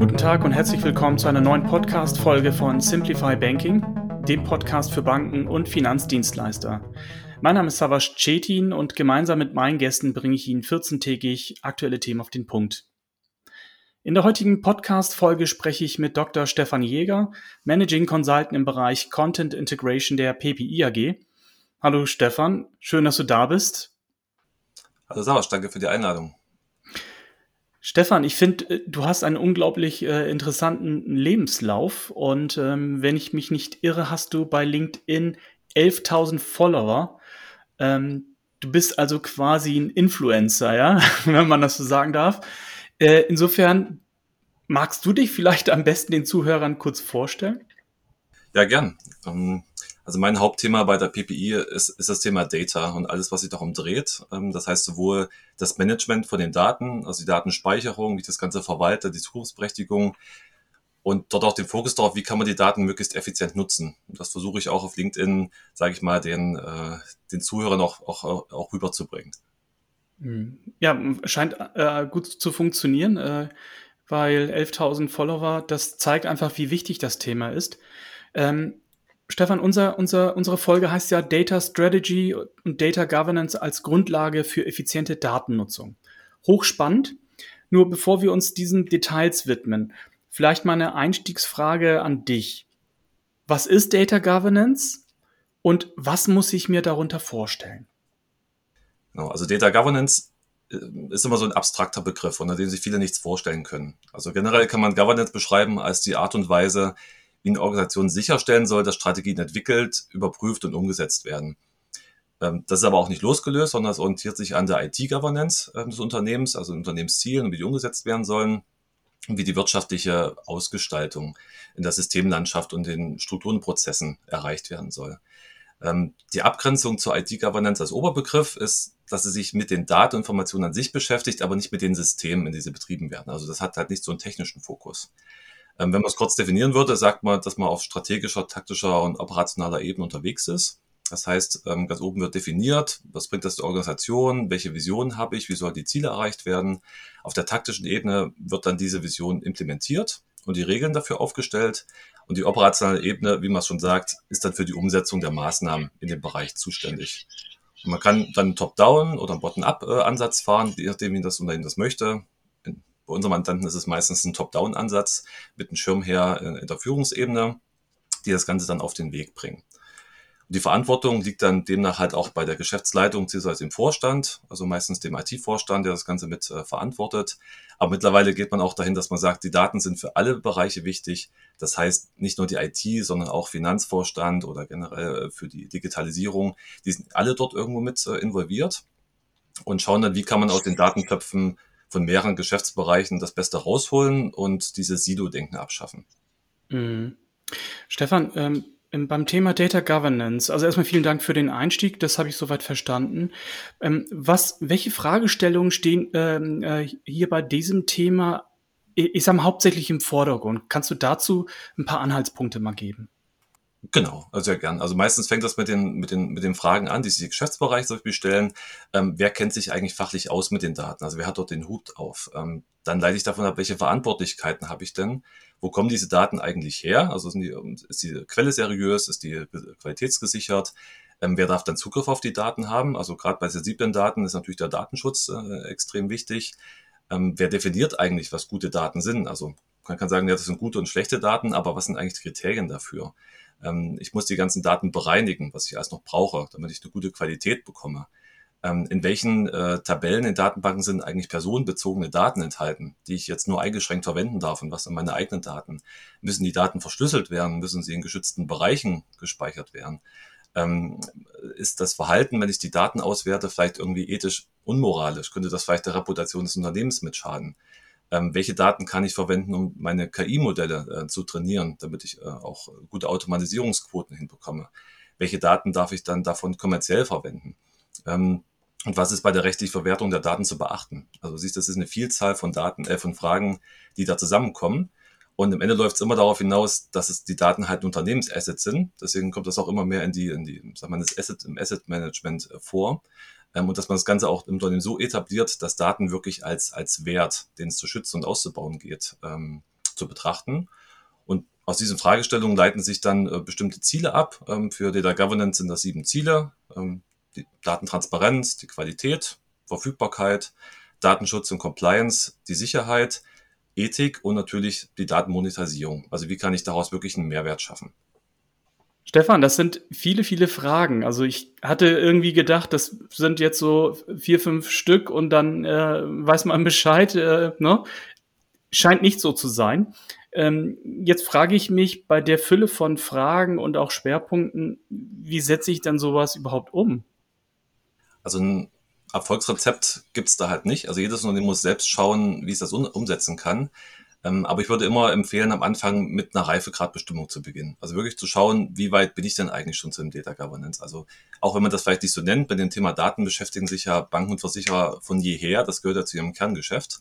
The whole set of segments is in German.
Guten Tag und herzlich willkommen zu einer neuen Podcast-Folge von Simplify Banking, dem Podcast für Banken und Finanzdienstleister. Mein Name ist Savas Cetin und gemeinsam mit meinen Gästen bringe ich Ihnen 14-tägig aktuelle Themen auf den Punkt. In der heutigen Podcast-Folge spreche ich mit Dr. Stefan Jäger, Managing Consultant im Bereich Content Integration der PPI AG. Hallo Stefan, schön, dass du da bist. Hallo Savas, danke für die Einladung. Stefan, ich finde, äh, du hast einen unglaublich äh, interessanten Lebenslauf und ähm, wenn ich mich nicht irre, hast du bei LinkedIn 11.000 Follower. Ähm, du bist also quasi ein Influencer, ja, wenn man das so sagen darf. Äh, insofern magst du dich vielleicht am besten den Zuhörern kurz vorstellen? Ja, gern. Ähm, also mein Hauptthema bei der PPI ist, ist das Thema Data und alles, was sich darum dreht. Ähm, das heißt sowohl das Management von den Daten, also die Datenspeicherung, wie ich das Ganze verwalte, die Zukunftsberechtigung und dort auch den Fokus darauf, wie kann man die Daten möglichst effizient nutzen. Das versuche ich auch auf LinkedIn, sage ich mal, den, äh, den Zuhörern auch, auch, auch rüberzubringen. Hm. Ja, scheint äh, gut zu funktionieren, äh, weil 11.000 Follower, das zeigt einfach, wie wichtig das Thema ist. Ähm, Stefan, unser, unser, unsere Folge heißt ja Data Strategy und Data Governance als Grundlage für effiziente Datennutzung. Hochspannend. Nur bevor wir uns diesen Details widmen, vielleicht mal eine Einstiegsfrage an dich. Was ist Data Governance und was muss ich mir darunter vorstellen? Genau, also Data Governance äh, ist immer so ein abstrakter Begriff, unter dem sich viele nichts vorstellen können. Also generell kann man Governance beschreiben als die Art und Weise, wie eine Organisation sicherstellen soll, dass Strategien entwickelt, überprüft und umgesetzt werden. Ähm, das ist aber auch nicht losgelöst, sondern es orientiert sich an der IT-Governance ähm, des Unternehmens, also Unternehmenszielen und wie die umgesetzt werden sollen und wie die wirtschaftliche Ausgestaltung in der Systemlandschaft und den Strukturen und Prozessen erreicht werden soll. Ähm, die Abgrenzung zur IT-Governance als Oberbegriff ist, dass sie sich mit den Dateninformationen an sich beschäftigt, aber nicht mit den Systemen, in die sie betrieben werden. Also das hat halt nicht so einen technischen Fokus. Ähm, wenn man es kurz definieren würde, sagt man, dass man auf strategischer, taktischer und operationaler Ebene unterwegs ist. Das heißt, ähm, ganz oben wird definiert, was bringt das der Organisation, welche Vision habe ich, wie sollen die Ziele erreicht werden. Auf der taktischen Ebene wird dann diese Vision implementiert und die Regeln dafür aufgestellt. Und die operationale Ebene, wie man es schon sagt, ist dann für die Umsetzung der Maßnahmen in dem Bereich zuständig. Und man kann dann einen Top-Down oder einen Bottom-up-Ansatz fahren, je nachdem, wie das Unternehmen das möchte. Bei unserem Mandanten ist es meistens ein Top-Down-Ansatz mit einem Schirmherr in der Führungsebene, die das Ganze dann auf den Weg bringen. Und die Verantwortung liegt dann demnach halt auch bei der Geschäftsleitung bzw. im Vorstand, also meistens dem IT-Vorstand, der das Ganze mit äh, verantwortet. Aber mittlerweile geht man auch dahin, dass man sagt, die Daten sind für alle Bereiche wichtig. Das heißt, nicht nur die IT, sondern auch Finanzvorstand oder generell äh, für die Digitalisierung. Die sind alle dort irgendwo mit äh, involviert und schauen dann, wie kann man aus den Datentöpfen von mehreren Geschäftsbereichen das Beste rausholen und dieses Silo-Denken abschaffen. Mhm. Stefan, ähm, beim Thema Data Governance, also erstmal vielen Dank für den Einstieg, das habe ich soweit verstanden. Ähm, was, welche Fragestellungen stehen ähm, äh, hier bei diesem Thema, ich sage mal, hauptsächlich im Vordergrund? Kannst du dazu ein paar Anhaltspunkte mal geben? Genau, also sehr gern. Also meistens fängt das mit den, mit den, mit den Fragen an, die sich die Geschäftsbereiche zum Beispiel stellen. Ähm, wer kennt sich eigentlich fachlich aus mit den Daten? Also wer hat dort den Hut auf? Ähm, dann leite ich davon ab, welche Verantwortlichkeiten habe ich denn? Wo kommen diese Daten eigentlich her? Also sind die, ist die Quelle seriös? Ist die qualitätsgesichert? Ähm, wer darf dann Zugriff auf die Daten haben? Also gerade bei sensiblen Daten ist natürlich der Datenschutz äh, extrem wichtig. Ähm, wer definiert eigentlich, was gute Daten sind? Also man kann sagen, ja, das sind gute und schlechte Daten, aber was sind eigentlich die Kriterien dafür? Ähm, ich muss die ganzen Daten bereinigen, was ich alles noch brauche, damit ich eine gute Qualität bekomme. Ähm, in welchen äh, Tabellen in Datenbanken sind eigentlich personenbezogene Daten enthalten, die ich jetzt nur eingeschränkt verwenden darf und was sind meine eigenen Daten? Müssen die Daten verschlüsselt werden? Müssen sie in geschützten Bereichen gespeichert werden? Ähm, ist das Verhalten, wenn ich die Daten auswerte, vielleicht irgendwie ethisch unmoralisch? Könnte das vielleicht der Reputation des Unternehmens mitschaden? Ähm, welche Daten kann ich verwenden, um meine KI-Modelle äh, zu trainieren, damit ich äh, auch gute Automatisierungsquoten hinbekomme. Welche Daten darf ich dann davon kommerziell verwenden? Ähm, und was ist bei der rechtlichen Verwertung der Daten zu beachten? Also siehst, das ist eine Vielzahl von Daten, äh, von Fragen, die da zusammenkommen. Und am Ende läuft es immer darauf hinaus, dass es die Daten halt Unternehmensassets sind. Deswegen kommt das auch immer mehr in die, in die, sag mal, das Asset, im Asset Management äh, vor und dass man das Ganze auch im Unternehmen so etabliert, dass Daten wirklich als, als Wert, den es zu schützen und auszubauen geht, ähm, zu betrachten. Und aus diesen Fragestellungen leiten sich dann äh, bestimmte Ziele ab. Ähm, für Data Governance sind das sieben Ziele. Ähm, die Datentransparenz, die Qualität, Verfügbarkeit, Datenschutz und Compliance, die Sicherheit, Ethik und natürlich die Datenmonetarisierung. Also wie kann ich daraus wirklich einen Mehrwert schaffen? Stefan, das sind viele, viele Fragen. Also ich hatte irgendwie gedacht, das sind jetzt so vier, fünf Stück und dann äh, weiß man Bescheid. Äh, ne? Scheint nicht so zu sein. Ähm, jetzt frage ich mich bei der Fülle von Fragen und auch Schwerpunkten, wie setze ich dann sowas überhaupt um? Also ein Erfolgsrezept gibt es da halt nicht. Also jedes Unternehmen muss selbst schauen, wie es das umsetzen kann. Ähm, aber ich würde immer empfehlen, am Anfang mit einer Reifegradbestimmung zu beginnen. Also wirklich zu schauen, wie weit bin ich denn eigentlich schon zu dem Data Governance? Also auch wenn man das vielleicht nicht so nennt, bei dem Thema Daten beschäftigen sich ja Banken und Versicherer von jeher. Das gehört ja zu ihrem Kerngeschäft.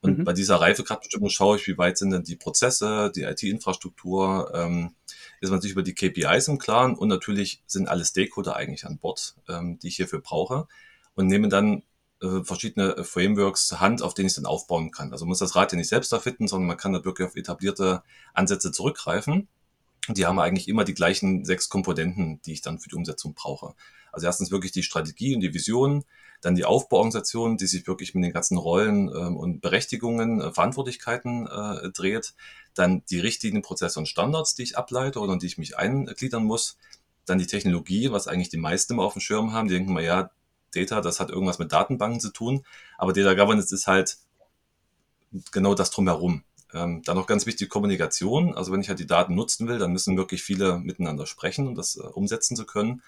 Und mhm. bei dieser Reifegradbestimmung schaue ich, wie weit sind denn die Prozesse, die IT-Infrastruktur, ähm, ist man sich über die KPIs im Klaren und natürlich sind alle Stakeholder eigentlich an Bord, ähm, die ich hierfür brauche und nehme dann verschiedene Frameworks zur Hand, auf denen ich dann aufbauen kann. Also muss das Rad ja nicht selbst erfinden, sondern man kann da wirklich auf etablierte Ansätze zurückgreifen. Und die haben eigentlich immer die gleichen sechs Komponenten, die ich dann für die Umsetzung brauche. Also erstens wirklich die Strategie und die Vision, dann die Aufbauorganisation, die sich wirklich mit den ganzen Rollen ähm, und Berechtigungen, äh, Verantwortlichkeiten äh, dreht, dann die richtigen Prozesse und Standards, die ich ableite oder die ich mich eingliedern muss, dann die Technologie, was eigentlich die meisten immer auf dem Schirm haben, die denken mal, ja, Data, das hat irgendwas mit Datenbanken zu tun, aber Data Governance ist halt genau das drumherum. Ähm, dann noch ganz wichtig Kommunikation. Also wenn ich halt die Daten nutzen will, dann müssen wirklich viele miteinander sprechen, um das äh, umsetzen zu können.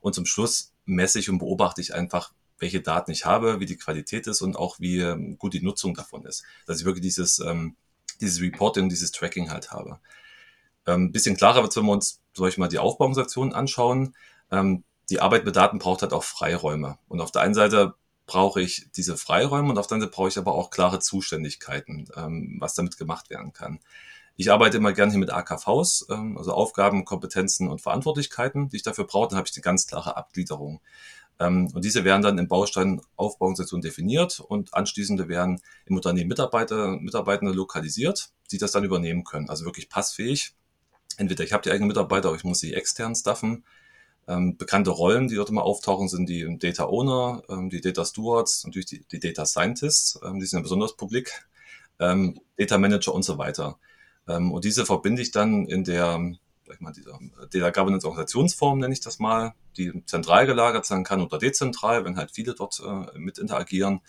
Und zum Schluss messe ich und beobachte ich einfach, welche Daten ich habe, wie die Qualität ist und auch wie ähm, gut die Nutzung davon ist. Dass ich wirklich dieses, ähm, dieses Reporting, dieses Tracking halt habe. Ähm, bisschen klarer wird, wenn wir uns, soll ich mal, die Aufbauungsaktionen anschauen. Ähm, die Arbeit mit Daten braucht halt auch Freiräume. Und auf der einen Seite brauche ich diese Freiräume und auf der anderen Seite brauche ich aber auch klare Zuständigkeiten, ähm, was damit gemacht werden kann. Ich arbeite immer gerne hier mit AKVs, ähm, also Aufgaben, Kompetenzen und Verantwortlichkeiten, die ich dafür brauche. Dann habe ich eine ganz klare Abgliederung. Ähm, und diese werden dann im Baustein Aufbauungssektion definiert und anschließende werden im Unternehmen Mitarbeiter, Mitarbeitende lokalisiert, die das dann übernehmen können. Also wirklich passfähig. Entweder ich habe die eigenen Mitarbeiter, aber ich muss sie extern staffen ähm, bekannte Rollen, die dort immer auftauchen, sind die Data Owner, ähm, die Data Stewards, natürlich die, die Data Scientists, ähm, die sind ja besonders publik, ähm, Data Manager und so weiter. Ähm, und diese verbinde ich dann in der, sag ich mal, dieser Data Governance Organisationsform, nenne ich das mal, die zentral gelagert sein kann oder dezentral, wenn halt viele dort äh, mit interagieren.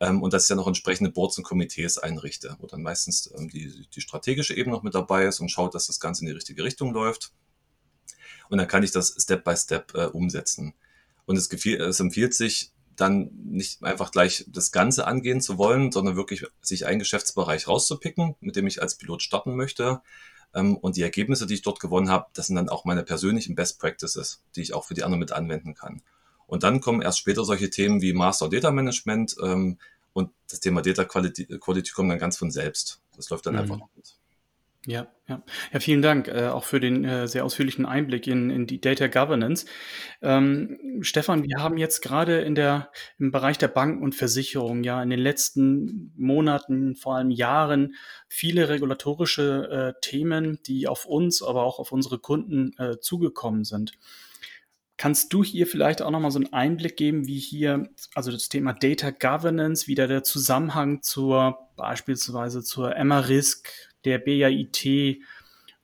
Ähm, und dass ich dann noch entsprechende Boards und Komitees einrichte, wo dann meistens ähm, die, die strategische Ebene noch mit dabei ist und schaut, dass das Ganze in die richtige Richtung läuft und dann kann ich das Step by Step äh, umsetzen. Und es, gefiel, es empfiehlt sich dann nicht einfach gleich das Ganze angehen zu wollen, sondern wirklich sich einen Geschäftsbereich rauszupicken, mit dem ich als Pilot starten möchte. Ähm, und die Ergebnisse, die ich dort gewonnen habe, das sind dann auch meine persönlichen Best Practices, die ich auch für die anderen mit anwenden kann. Und dann kommen erst später solche Themen wie Master Data Management ähm, und das Thema Data Quality, Quality kommt dann ganz von selbst. Das läuft dann mhm. einfach mit. Ja, ja. Ja, vielen Dank äh, auch für den äh, sehr ausführlichen Einblick in, in die Data Governance. Ähm, Stefan, wir haben jetzt gerade in der, im Bereich der Banken und Versicherungen ja in den letzten Monaten, vor allem Jahren, viele regulatorische äh, Themen, die auf uns, aber auch auf unsere Kunden äh, zugekommen sind. Kannst du hier vielleicht auch nochmal so einen Einblick geben, wie hier, also das Thema Data Governance, wieder der Zusammenhang zur beispielsweise zur Emma-Risk der BAIT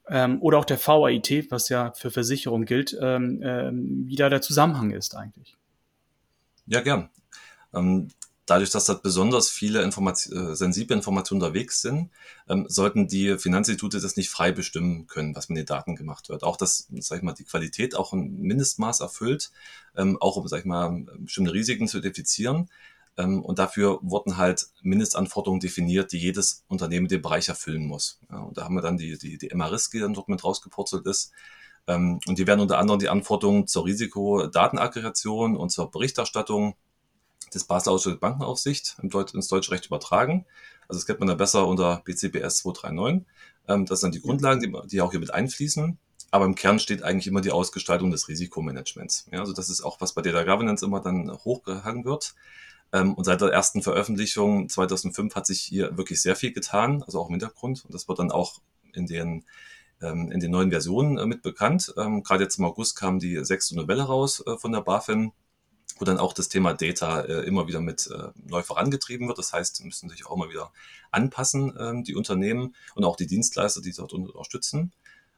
ähm, oder auch der VAIT, was ja für Versicherung gilt, ähm, ähm, wie da der Zusammenhang ist eigentlich. Ja, gern. Ähm, dadurch, dass da besonders viele Information, äh, sensible Informationen unterwegs sind, ähm, sollten die Finanzinstitute das nicht frei bestimmen können, was mit den Daten gemacht wird. Auch dass, sag ich mal, die Qualität auch ein Mindestmaß erfüllt, ähm, auch um, sag ich mal, bestimmte Risiken zu identifizieren. Ähm, und dafür wurden halt Mindestanforderungen definiert, die jedes Unternehmen dem Bereich erfüllen muss. Ja, und da haben wir dann die, die, die MRISK, die dann dort mit rausgepurzelt ist. Ähm, und die werden unter anderem die Anforderungen zur Risikodatenaggregation und zur Berichterstattung des Basler Ausschusses Bankenaufsicht ins deutsche Recht übertragen. Also das kennt man da besser unter BCBS 239. Ähm, das sind die Grundlagen, die, die auch hier mit einfließen. Aber im Kern steht eigentlich immer die Ausgestaltung des Risikomanagements. Ja, also das ist auch, was bei Data Governance immer dann hochgehangen wird. Ähm, und seit der ersten Veröffentlichung 2005 hat sich hier wirklich sehr viel getan, also auch im Hintergrund. Und das wird dann auch in den, ähm, in den neuen Versionen äh, mit bekannt. Ähm, Gerade jetzt im August kam die sechste Novelle raus äh, von der BaFin wo dann auch das Thema Data äh, immer wieder mit äh, neu vorangetrieben wird. Das heißt, müssen sich auch immer wieder anpassen, ähm, die Unternehmen und auch die Dienstleister, die dort unterstützen.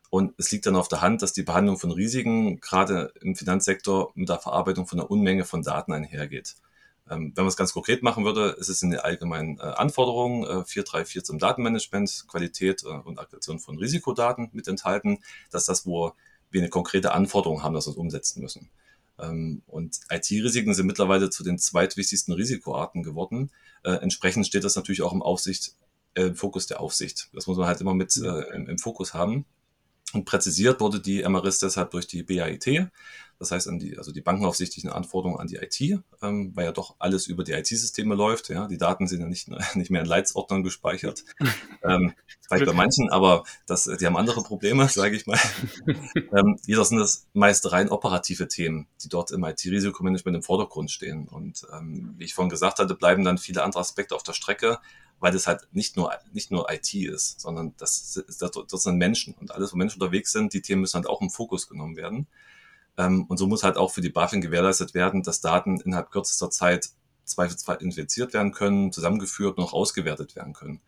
Und es liegt dann auf der Hand, dass die Behandlung von Risiken gerade im Finanzsektor mit der Verarbeitung von einer Unmenge von Daten einhergeht. Ähm, wenn man es ganz konkret machen würde, ist es in den allgemeinen äh, Anforderungen äh, 434 zum Datenmanagement, Qualität äh, und Aggregation von Risikodaten mit enthalten, dass das, wo wir eine konkrete Anforderung haben, dass wir es umsetzen müssen. Ähm, und IT-Risiken sind mittlerweile zu den zweitwichtigsten Risikoarten geworden. Äh, entsprechend steht das natürlich auch im Aufsicht, im Fokus der Aufsicht. Das muss man halt immer mit im, im Fokus haben. Und präzisiert wurde die MRIS deshalb durch die BAIT, das heißt an die, also die bankenaufsichtlichen Anforderungen an die IT, ähm, weil ja doch alles über die IT-Systeme läuft. Ja, die Daten sind ja nicht, nicht mehr in Leitsordnern gespeichert. ähm, vielleicht bei manchen, aber das, die haben andere Probleme, sage ich mal. ähm, jedoch sind das meist rein operative Themen, die dort im IT-Risikomanagement im Vordergrund stehen. Und ähm, wie ich vorhin gesagt hatte, bleiben dann viele andere Aspekte auf der Strecke, weil das halt nicht nur, nicht nur IT ist, sondern das, das, das sind Menschen und alles, wo Menschen unterwegs sind, die Themen müssen halt auch im Fokus genommen werden. Ähm, und so muss halt auch für die BaFin gewährleistet werden, dass Daten innerhalb kürzester Zeit zweifelsfrei infiziert werden können, zusammengeführt und auch ausgewertet werden können.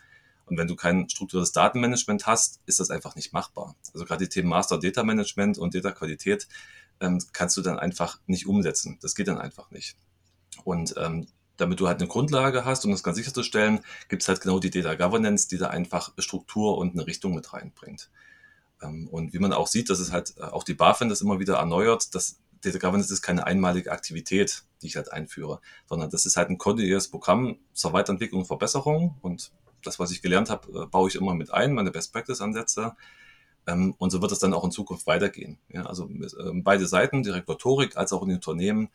Und wenn du kein strukturelles Datenmanagement hast, ist das einfach nicht machbar. Also gerade die Themen Master Data Management und Data Qualität ähm, kannst du dann einfach nicht umsetzen. Das geht dann einfach nicht. Und ähm, damit du halt eine Grundlage hast, um das ganz sicherzustellen, gibt es halt genau die Data Governance, die da einfach Struktur und eine Richtung mit reinbringt. Ähm, und wie man auch sieht, dass es halt äh, auch die BaFin das immer wieder erneuert, dass Data Governance ist keine einmalige Aktivität, die ich halt einführe, sondern das ist halt ein kontinuierliches Programm zur Weiterentwicklung und Verbesserung. Und das, was ich gelernt habe, äh, baue ich immer mit ein, meine Best-Practice-Ansätze. Ähm, und so wird es dann auch in Zukunft weitergehen. Ja, also ähm, beide Seiten, die Regulatorik als auch in den Unternehmen,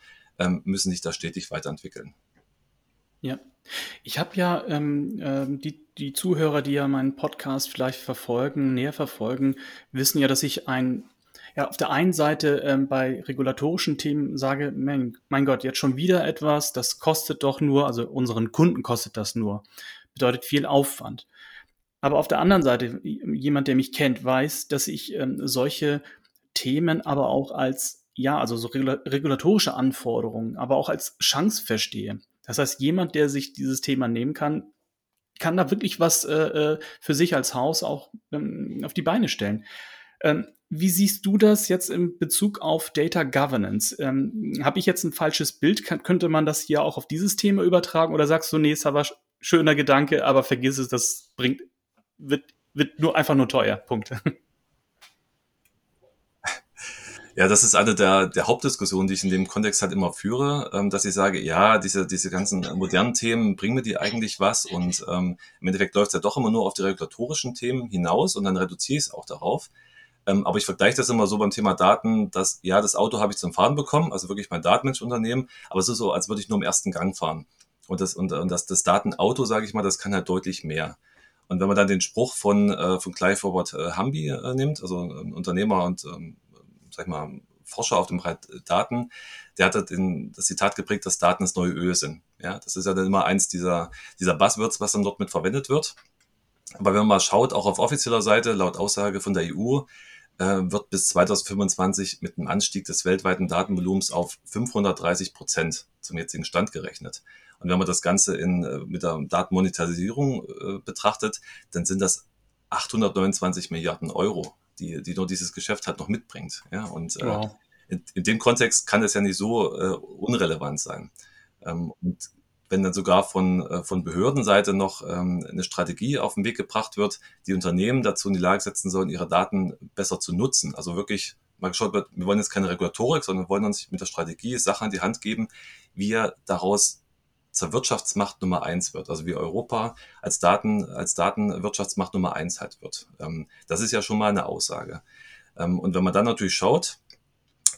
müssen sich da stetig weiterentwickeln. Ja. Ich habe ja ähm, ähm, die, die Zuhörer, die ja meinen Podcast vielleicht verfolgen, näher verfolgen, wissen ja, dass ich ein, ja, auf der einen Seite ähm, bei regulatorischen Themen sage, mein, mein Gott, jetzt schon wieder etwas, das kostet doch nur, also unseren Kunden kostet das nur, bedeutet viel Aufwand. Aber auf der anderen Seite, jemand, der mich kennt, weiß, dass ich ähm, solche Themen aber auch als, ja, also so regulatorische Anforderungen, aber auch als Chance verstehe. Das heißt, jemand, der sich dieses Thema nehmen kann, kann da wirklich was äh, äh, für sich als Haus auch ähm, auf die Beine stellen. Ähm, wie siehst du das jetzt in Bezug auf Data Governance? Ähm, Habe ich jetzt ein falsches Bild? Kann, könnte man das hier auch auf dieses Thema übertragen? Oder sagst du, nee, ist aber schöner Gedanke, aber vergiss es, das bringt, wird, wird nur einfach nur teuer. Punkt. Ja, das ist eine der, der Hauptdiskussionen, die ich in dem Kontext halt immer führe, ähm, dass ich sage, ja, diese, diese ganzen modernen Themen, bringen mir die eigentlich was? Und ähm, im Endeffekt läuft es ja doch immer nur auf die regulatorischen Themen hinaus und dann reduziere ich es auch darauf. Ähm, aber ich vergleiche das immer so beim Thema Daten, dass ja, das Auto habe ich zum Fahren bekommen, also wirklich mein Datenmenschunternehmen, aber es ist so, als würde ich nur im ersten Gang fahren. Und das, und, und das, das Datenauto, sage ich mal, das kann halt deutlich mehr. Und wenn man dann den Spruch von, äh, von Clive Robert äh, Humby äh, nimmt, also ein Unternehmer und ähm, sag mal, Forscher auf dem Bereich Daten, der hat den, das Zitat geprägt, dass Daten das neue Öl sind. Ja, das ist ja dann immer eins dieser, dieser Buzzwords, was dann dort mit verwendet wird. Aber wenn man mal schaut, auch auf offizieller Seite, laut Aussage von der EU, äh, wird bis 2025 mit einem Anstieg des weltweiten Datenvolumens auf 530 Prozent zum jetzigen Stand gerechnet. Und wenn man das Ganze in, äh, mit der Datenmonetarisierung äh, betrachtet, dann sind das 829 Milliarden Euro, die, die nur dieses Geschäft halt noch mitbringt. Ja, und äh, wow. in, in, dem Kontext kann es ja nicht so äh, unrelevant sein. Ähm, und wenn dann sogar von, äh, von Behördenseite noch ähm, eine Strategie auf den Weg gebracht wird, die Unternehmen dazu in die Lage setzen sollen, ihre Daten besser zu nutzen. Also wirklich mal geschaut wird, wir wollen jetzt keine Regulatorik, sondern wir wollen uns mit der Strategie Sachen an die Hand geben, wie er daraus zur Wirtschaftsmacht Nummer eins wird, also wie Europa als Daten, als Datenwirtschaftsmacht Nummer eins halt wird. Ähm, das ist ja schon mal eine Aussage. Ähm, und wenn man dann natürlich schaut,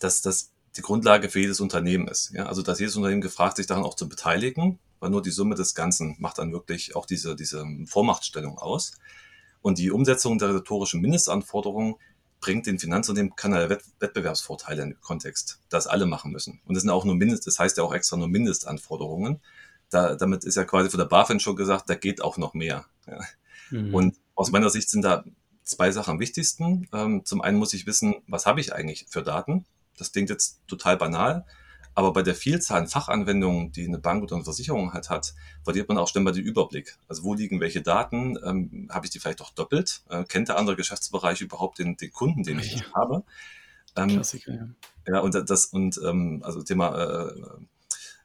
dass das die Grundlage für jedes Unternehmen ist, ja, also dass jedes Unternehmen gefragt sich daran auch zu beteiligen, weil nur die Summe des Ganzen macht dann wirklich auch diese, diese Vormachtstellung aus. Und die Umsetzung der rhetorischen Mindestanforderungen bringt den Finanzunternehmen keine Wettbewerbsvorteile im Kontext, das alle machen müssen. Und das sind auch nur Mindest, das heißt ja auch extra nur Mindestanforderungen da, damit ist ja quasi von der BaFin schon gesagt, da geht auch noch mehr. Ja. Mhm. Und aus meiner Sicht sind da zwei Sachen am wichtigsten. Ähm, zum einen muss ich wissen, was habe ich eigentlich für Daten? Das klingt jetzt total banal, aber bei der Vielzahl an Fachanwendungen, die eine Bank oder eine Versicherung halt hat, verliert man auch schnell mal den Überblick. Also wo liegen welche Daten? Ähm, habe ich die vielleicht auch doppelt? Äh, kennt der andere Geschäftsbereich überhaupt den, den Kunden, den ich ja. habe? Ähm, Klassiker, ja. Ja, und das, und ähm, also Thema äh,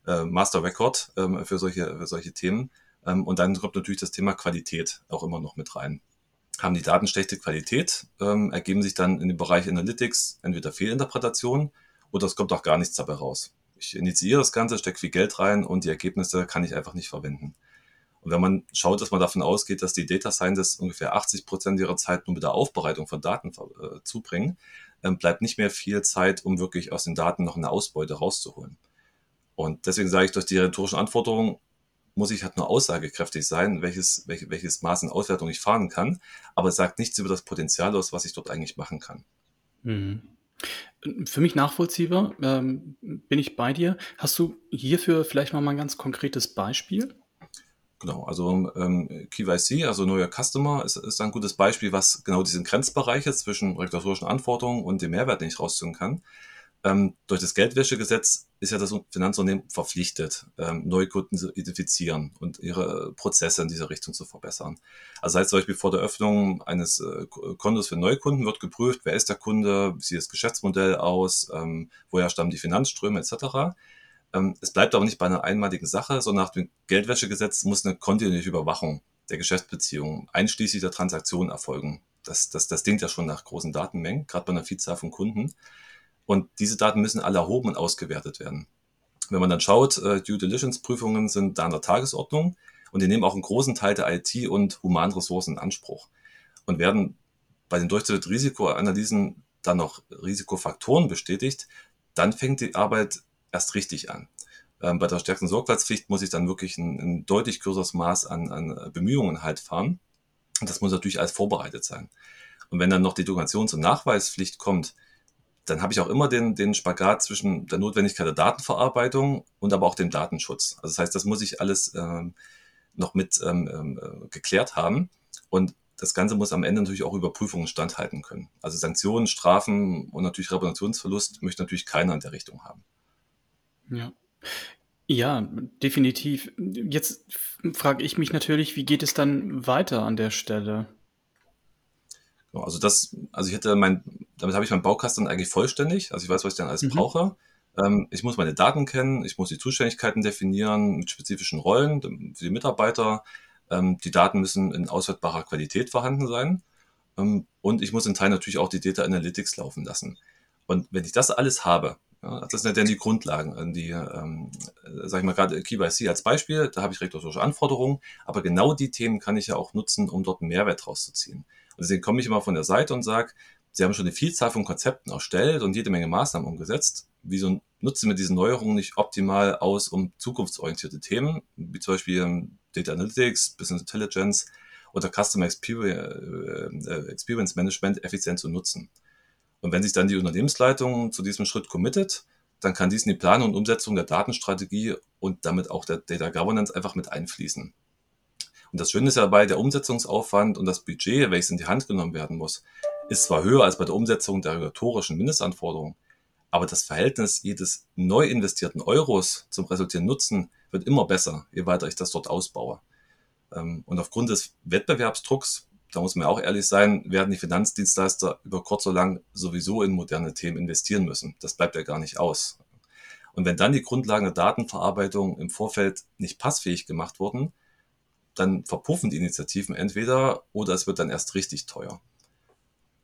äh, Master Record ähm, für, solche, für solche Themen. Ähm, und dann kommt natürlich das Thema Qualität auch immer noch mit rein. Haben die Daten schlechte Qualität, ähm, ergeben sich dann in dem Bereich Analytics entweder Fehlinterpretationen oder es kommt auch gar nichts dabei raus. Ich initiiere das Ganze, stecke viel Geld rein und die Ergebnisse kann ich einfach nicht verwenden. Und wenn man schaut, dass man davon ausgeht, dass die Data Scientists ungefähr 80 Prozent ihrer Zeit nur mit der Aufbereitung von Daten äh, zubringen, ähm, bleibt nicht mehr viel Zeit, um wirklich aus den Daten noch eine Ausbeute rauszuholen. Und deswegen sage ich, durch die rhetorischen Anforderungen muss ich halt nur aussagekräftig sein, welches, welches, welches Maß an Auswertung ich fahren kann, aber es sagt nichts über das Potenzial aus, was ich dort eigentlich machen kann. Mhm. Für mich nachvollziehbar, ähm, bin ich bei dir. Hast du hierfür vielleicht mal ein ganz konkretes Beispiel? Genau, also ähm, KYC, also neuer Customer, ist, ist ein gutes Beispiel, was genau diesen Grenzbereich ist zwischen regulatorischen Anforderungen und dem Mehrwert, den ich rausziehen kann. Ähm, durch das Geldwäschegesetz ist ja das Finanzunternehmen verpflichtet, ähm, Neukunden zu identifizieren und ihre Prozesse in dieser Richtung zu verbessern. Also heißt zum Beispiel vor der Öffnung eines äh, Kontos für Neukunden wird geprüft, wer ist der Kunde, wie sieht das Geschäftsmodell aus, ähm, woher stammen die Finanzströme etc. Ähm, es bleibt aber nicht bei einer einmaligen Sache, sondern nach dem Geldwäschegesetz muss eine kontinuierliche Überwachung der Geschäftsbeziehungen einschließlich der Transaktionen erfolgen. Das, das, das klingt ja schon nach großen Datenmengen, gerade bei einer Vielzahl von Kunden. Und diese Daten müssen alle erhoben und ausgewertet werden. Wenn man dann schaut, äh, Due Diligence-Prüfungen sind da an der Tagesordnung und die nehmen auch einen großen Teil der IT- und Humanressourcen in Anspruch und werden bei den durchzuführten Risikoanalysen dann noch Risikofaktoren bestätigt, dann fängt die Arbeit erst richtig an. Ähm, bei der stärksten Sorgfaltspflicht muss ich dann wirklich ein, ein deutlich größeres Maß an, an Bemühungen halt fahren. Und das muss natürlich alles vorbereitet sein. Und wenn dann noch die Dokumentations- und Nachweispflicht kommt, dann habe ich auch immer den, den Spagat zwischen der Notwendigkeit der Datenverarbeitung und aber auch dem Datenschutz. Also das heißt, das muss ich alles ähm, noch mit ähm, äh, geklärt haben. Und das Ganze muss am Ende natürlich auch Überprüfungen standhalten können. Also Sanktionen, Strafen und natürlich Reputationsverlust möchte natürlich keiner in der Richtung haben. Ja. Ja, definitiv. Jetzt frage ich mich natürlich, wie geht es dann weiter an der Stelle? Also das, also ich hätte mein, damit habe ich meinen Baukasten eigentlich vollständig. Also ich weiß, was ich dann alles mhm. brauche. Ähm, ich muss meine Daten kennen, ich muss die Zuständigkeiten definieren mit spezifischen Rollen für die Mitarbeiter. Ähm, die Daten müssen in auswertbarer Qualität vorhanden sein. Ähm, und ich muss in Teil natürlich auch die Data Analytics laufen lassen. Und wenn ich das alles habe, ja, das sind dann die Grundlagen, die, ähm, sag ich mal gerade KYC als Beispiel, da habe ich regulatorische Anforderungen, aber genau die Themen kann ich ja auch nutzen, um dort einen Mehrwert rauszuziehen. Und deswegen komme ich immer von der Seite und sage, Sie haben schon eine Vielzahl von Konzepten erstellt und jede Menge Maßnahmen umgesetzt. Wieso nutzen wir diese Neuerungen nicht optimal aus, um zukunftsorientierte Themen, wie zum Beispiel ähm, Data Analytics, Business Intelligence oder Customer Experience äh, Management effizient zu nutzen? Und wenn sich dann die Unternehmensleitung zu diesem Schritt committet, dann kann dies in die Planung und Umsetzung der Datenstrategie und damit auch der Data Governance einfach mit einfließen. Und das Schöne ist ja dabei, der Umsetzungsaufwand und das Budget, welches in die Hand genommen werden muss, ist zwar höher als bei der Umsetzung der regulatorischen Mindestanforderungen, aber das Verhältnis jedes neu investierten Euros zum resultierenden Nutzen wird immer besser, je weiter ich das dort ausbaue. Ähm, und aufgrund des Wettbewerbsdrucks, da muss man auch ehrlich sein, werden die Finanzdienstleister über kurz oder lang sowieso in moderne Themen investieren müssen. Das bleibt ja gar nicht aus. Und wenn dann die Grundlagen der Datenverarbeitung im Vorfeld nicht passfähig gemacht wurden, dann verpuffen die Initiativen entweder oder es wird dann erst richtig teuer.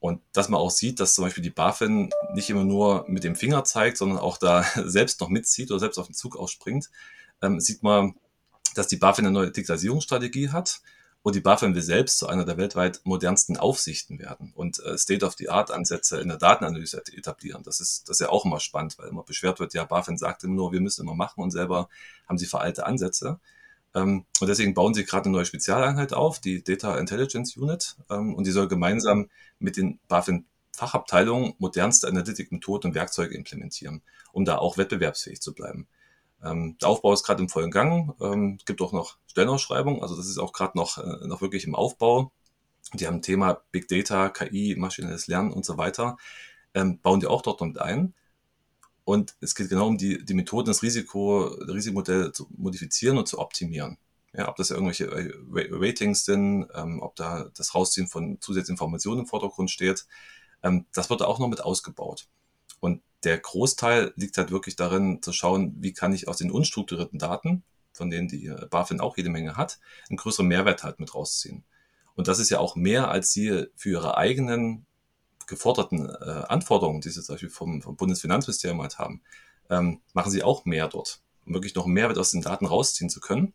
Und dass man auch sieht, dass zum Beispiel die BaFin nicht immer nur mit dem Finger zeigt, sondern auch da selbst noch mitzieht oder selbst auf den Zug ausspringt, ähm, sieht man, dass die BaFin eine neue Digitalisierungsstrategie hat und die BaFin will selbst zu einer der weltweit modernsten Aufsichten werden und äh, State-of-the-Art-Ansätze in der Datenanalyse etablieren. Das ist, das ist ja auch immer spannend, weil immer beschwert wird, ja, BaFin sagt immer nur, wir müssen immer machen und selber haben sie veralte Ansätze. Ähm, und deswegen bauen sie gerade eine neue Spezialeinheit auf, die Data Intelligence Unit. Ähm, und die soll gemeinsam mit den BaFin Fachabteilungen modernste Analytikmethoden und Werkzeuge implementieren, um da auch wettbewerbsfähig zu bleiben. Ähm, der Aufbau ist gerade im vollen Gang. Es gibt auch noch Stellenausschreibungen, also das ist auch gerade noch, äh, noch wirklich im Aufbau. Die haben Thema Big Data, KI, maschinelles Lernen und so weiter. Bauen die auch dort mit ein. Und es geht genau um die, die Methoden, das Risiko, das Risikomodell zu modifizieren und zu optimieren. Ja, ob das irgendwelche äh, Ratings sind, ähm, ob da das Rausziehen von zusätzlichen Informationen im Vordergrund steht. Ähm, das wird auch noch mit ausgebaut. Und der Großteil liegt halt wirklich darin, zu schauen, wie kann ich aus den unstrukturierten Daten, von denen die äh, BaFin auch jede Menge hat, einen größeren Mehrwert halt mit rausziehen. Und das ist ja auch mehr, als sie für ihre eigenen geforderten äh, Anforderungen, die sie zum Beispiel vom, vom Bundesfinanzministerium halt haben, ähm, machen sie auch mehr dort, um wirklich noch Mehrwert aus den Daten rausziehen zu können.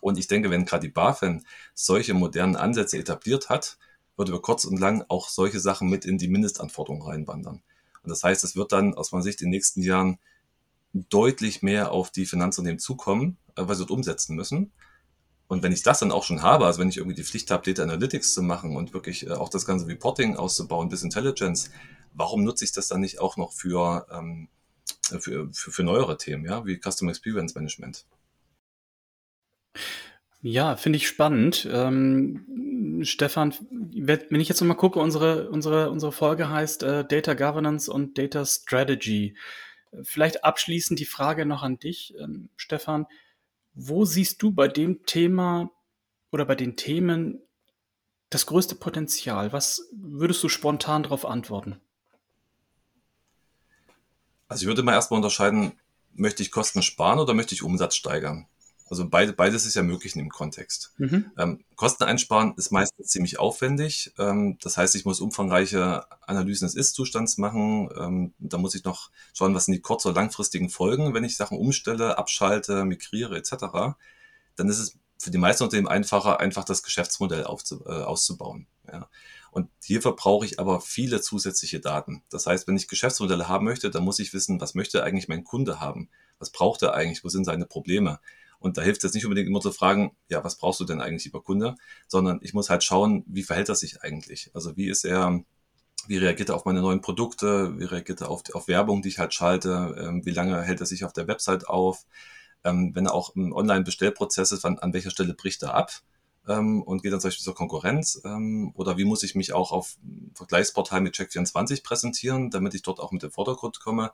Und ich denke, wenn gerade die BaFin solche modernen Ansätze etabliert hat, wird über kurz und lang auch solche Sachen mit in die Mindestanforderungen reinwandern. Und das heißt, es wird dann aus meiner Sicht in den nächsten Jahren deutlich mehr auf die Finanzunternehmen zukommen, äh, weil sie dort umsetzen müssen. Und wenn ich das dann auch schon habe, also wenn ich irgendwie die Pflicht habe, Data Analytics zu machen und wirklich äh, auch das ganze Reporting auszubauen, bis Intelligence, warum nutze ich das dann nicht auch noch für, ähm, für, für, für neuere Themen, ja, wie Customer Experience Management? Ja, finde ich spannend. Ähm, Stefan, wenn ich jetzt nochmal gucke, unsere, unsere, unsere Folge heißt äh, Data Governance und Data Strategy. Vielleicht abschließend die Frage noch an dich, ähm, Stefan. Wo siehst du bei dem Thema oder bei den Themen das größte Potenzial? Was würdest du spontan darauf antworten? Also ich würde mal erstmal unterscheiden, möchte ich Kosten sparen oder möchte ich Umsatz steigern? Also beide, beides ist ja möglich in dem Kontext. Mhm. Ähm, Kosten einsparen ist meistens ziemlich aufwendig. Ähm, das heißt, ich muss umfangreiche Analysen des Ist-Zustands machen. Ähm, da muss ich noch schauen, was sind die kurz- oder langfristigen Folgen, wenn ich Sachen umstelle, abschalte, migriere etc. Dann ist es für die meisten Unternehmen einfacher, einfach das Geschäftsmodell aufzu, äh, auszubauen. Ja. Und hierfür brauche ich aber viele zusätzliche Daten. Das heißt, wenn ich Geschäftsmodelle haben möchte, dann muss ich wissen, was möchte eigentlich mein Kunde haben? Was braucht er eigentlich? Wo sind seine Probleme? Und da hilft es nicht unbedingt immer zu fragen, ja, was brauchst du denn eigentlich, lieber Kunde? Sondern ich muss halt schauen, wie verhält er sich eigentlich? Also wie ist er, wie reagiert er auf meine neuen Produkte? Wie reagiert er auf, auf Werbung, die ich halt schalte? Ähm, wie lange hält er sich auf der Website auf? Ähm, wenn er auch im Online-Bestellprozess ist, an, an welcher Stelle bricht er ab? Ähm, und geht dann zum Beispiel zur Konkurrenz? Oder wie muss ich mich auch auf Vergleichsportal mit Check24 präsentieren, damit ich dort auch mit dem Vordergrund komme?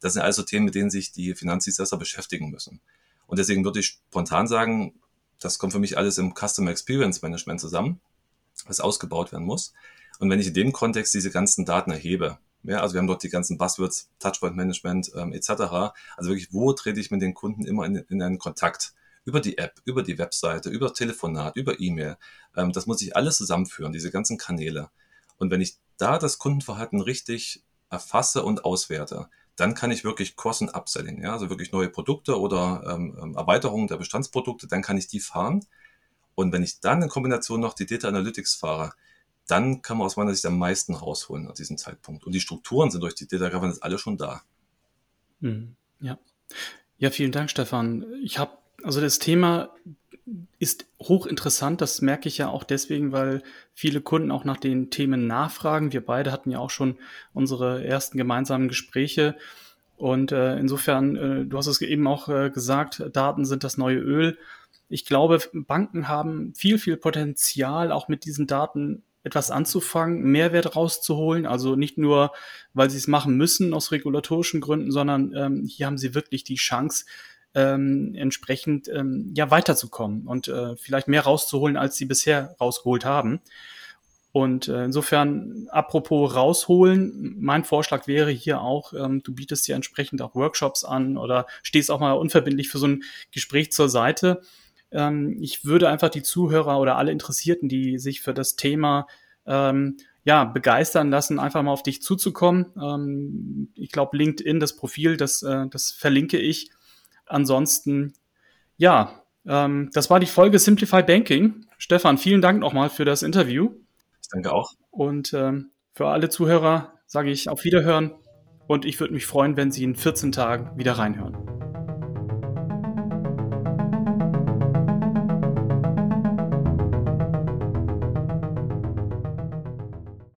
Das sind also Themen, mit denen sich die Finanzdienstleister beschäftigen müssen. Und deswegen würde ich spontan sagen, das kommt für mich alles im Customer Experience Management zusammen, was ausgebaut werden muss. Und wenn ich in dem Kontext diese ganzen Daten erhebe, ja, also wir haben dort die ganzen Buzzwords, Touchpoint Management ähm, etc. Also wirklich, wo trete ich mit den Kunden immer in, in einen Kontakt? Über die App, über die Webseite, über Telefonat, über E-Mail. Ähm, das muss ich alles zusammenführen, diese ganzen Kanäle. Und wenn ich da das Kundenverhalten richtig erfasse und auswerte, dann kann ich wirklich Cross- und ja, also wirklich neue Produkte oder ähm, ähm, Erweiterungen der Bestandsprodukte, dann kann ich die fahren. Und wenn ich dann in Kombination noch die Data Analytics fahre, dann kann man aus meiner Sicht am meisten rausholen an diesem Zeitpunkt. Und die Strukturen sind durch die Data Governance alle schon da. Mhm. Ja. Ja, vielen Dank, Stefan. Ich habe, also das Thema ist hochinteressant. Das merke ich ja auch deswegen, weil viele Kunden auch nach den Themen nachfragen. Wir beide hatten ja auch schon unsere ersten gemeinsamen Gespräche. Und äh, insofern, äh, du hast es eben auch äh, gesagt, Daten sind das neue Öl. Ich glaube, Banken haben viel, viel Potenzial, auch mit diesen Daten etwas anzufangen, Mehrwert rauszuholen. Also nicht nur, weil sie es machen müssen aus regulatorischen Gründen, sondern ähm, hier haben sie wirklich die Chance, ähm, entsprechend ähm, ja weiterzukommen und äh, vielleicht mehr rauszuholen, als sie bisher rausgeholt haben. Und äh, insofern, apropos rausholen, mein Vorschlag wäre hier auch, ähm, du bietest ja entsprechend auch Workshops an oder stehst auch mal unverbindlich für so ein Gespräch zur Seite. Ähm, ich würde einfach die Zuhörer oder alle Interessierten, die sich für das Thema ähm, ja, begeistern lassen, einfach mal auf dich zuzukommen. Ähm, ich glaube, LinkedIn, das Profil, das, äh, das verlinke ich. Ansonsten, ja, ähm, das war die Folge Simplify Banking. Stefan, vielen Dank nochmal für das Interview. Ich danke auch. Und ähm, für alle Zuhörer sage ich auf Wiederhören und ich würde mich freuen, wenn Sie in 14 Tagen wieder reinhören.